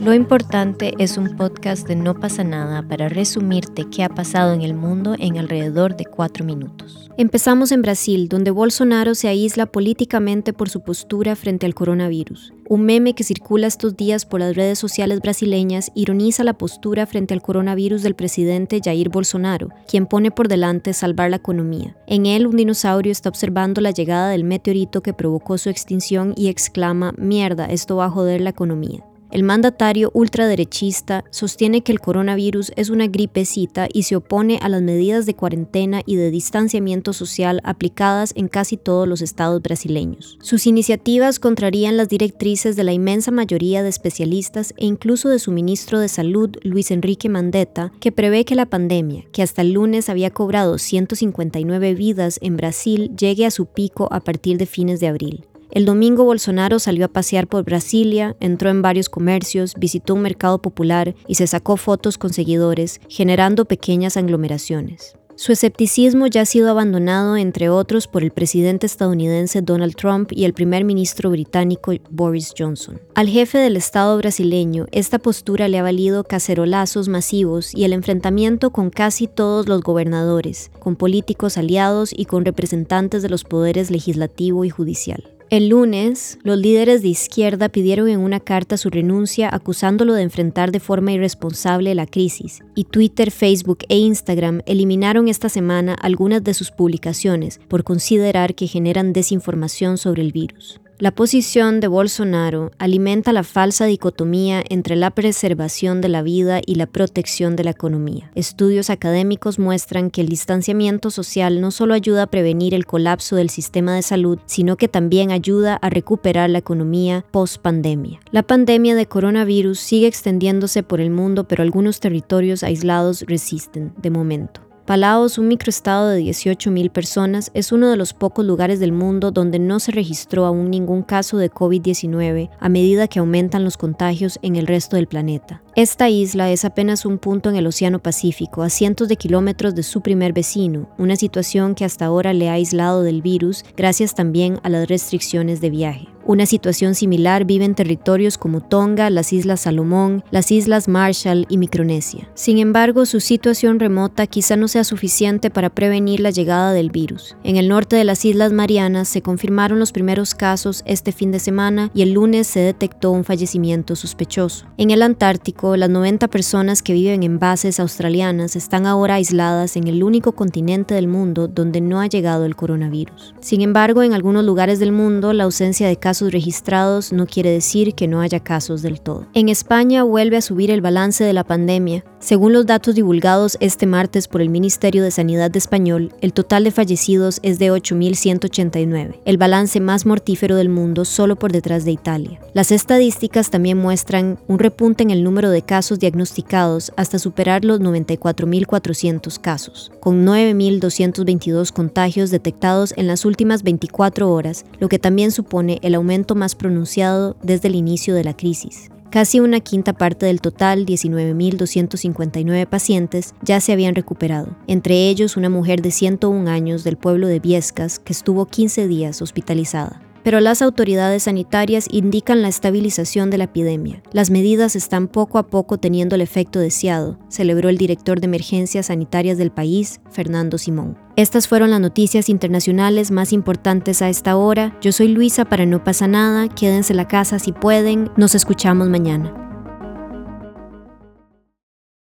Lo importante es un podcast de No pasa nada para resumirte qué ha pasado en el mundo en alrededor de cuatro minutos. Empezamos en Brasil, donde Bolsonaro se aísla políticamente por su postura frente al coronavirus. Un meme que circula estos días por las redes sociales brasileñas ironiza la postura frente al coronavirus del presidente Jair Bolsonaro, quien pone por delante salvar la economía. En él, un dinosaurio está observando la llegada del meteorito que provocó su extinción y exclama, mierda, esto va a joder la economía. El mandatario ultraderechista sostiene que el coronavirus es una gripecita y se opone a las medidas de cuarentena y de distanciamiento social aplicadas en casi todos los estados brasileños. Sus iniciativas contrarían las directrices de la inmensa mayoría de especialistas e incluso de su ministro de Salud, Luis Enrique Mandetta, que prevé que la pandemia, que hasta el lunes había cobrado 159 vidas en Brasil, llegue a su pico a partir de fines de abril. El domingo Bolsonaro salió a pasear por Brasilia, entró en varios comercios, visitó un mercado popular y se sacó fotos con seguidores, generando pequeñas aglomeraciones. Su escepticismo ya ha sido abandonado, entre otros, por el presidente estadounidense Donald Trump y el primer ministro británico Boris Johnson. Al jefe del Estado brasileño, esta postura le ha valido cacerolazos masivos y el enfrentamiento con casi todos los gobernadores, con políticos aliados y con representantes de los poderes legislativo y judicial. El lunes, los líderes de izquierda pidieron en una carta su renuncia acusándolo de enfrentar de forma irresponsable la crisis, y Twitter, Facebook e Instagram eliminaron esta semana algunas de sus publicaciones por considerar que generan desinformación sobre el virus. La posición de Bolsonaro alimenta la falsa dicotomía entre la preservación de la vida y la protección de la economía. Estudios académicos muestran que el distanciamiento social no solo ayuda a prevenir el colapso del sistema de salud, sino que también ayuda a recuperar la economía post pandemia. La pandemia de coronavirus sigue extendiéndose por el mundo, pero algunos territorios aislados resisten de momento. Palaos, un microestado de 18.000 personas, es uno de los pocos lugares del mundo donde no se registró aún ningún caso de COVID-19 a medida que aumentan los contagios en el resto del planeta. Esta isla es apenas un punto en el Océano Pacífico, a cientos de kilómetros de su primer vecino, una situación que hasta ahora le ha aislado del virus gracias también a las restricciones de viaje. Una situación similar vive en territorios como Tonga, las Islas Salomón, las Islas Marshall y Micronesia. Sin embargo, su situación remota quizá no sea suficiente para prevenir la llegada del virus. En el norte de las Islas Marianas se confirmaron los primeros casos este fin de semana y el lunes se detectó un fallecimiento sospechoso. En el Antártico, las 90 personas que viven en bases australianas están ahora aisladas en el único continente del mundo donde no ha llegado el coronavirus. Sin embargo, en algunos lugares del mundo, la ausencia de casos casos registrados no quiere decir que no haya casos del todo. En España vuelve a subir el balance de la pandemia. Según los datos divulgados este martes por el Ministerio de Sanidad de Español, el total de fallecidos es de 8.189, el balance más mortífero del mundo solo por detrás de Italia. Las estadísticas también muestran un repunte en el número de casos diagnosticados hasta superar los 94.400 casos, con 9.222 contagios detectados en las últimas 24 horas, lo que también supone el aumento más pronunciado desde el inicio de la crisis. Casi una quinta parte del total, 19.259 pacientes, ya se habían recuperado, entre ellos una mujer de 101 años del pueblo de Viescas que estuvo 15 días hospitalizada pero las autoridades sanitarias indican la estabilización de la epidemia. Las medidas están poco a poco teniendo el efecto deseado, celebró el director de emergencias sanitarias del país, Fernando Simón. Estas fueron las noticias internacionales más importantes a esta hora. Yo soy Luisa para No pasa nada, quédense en la casa si pueden, nos escuchamos mañana.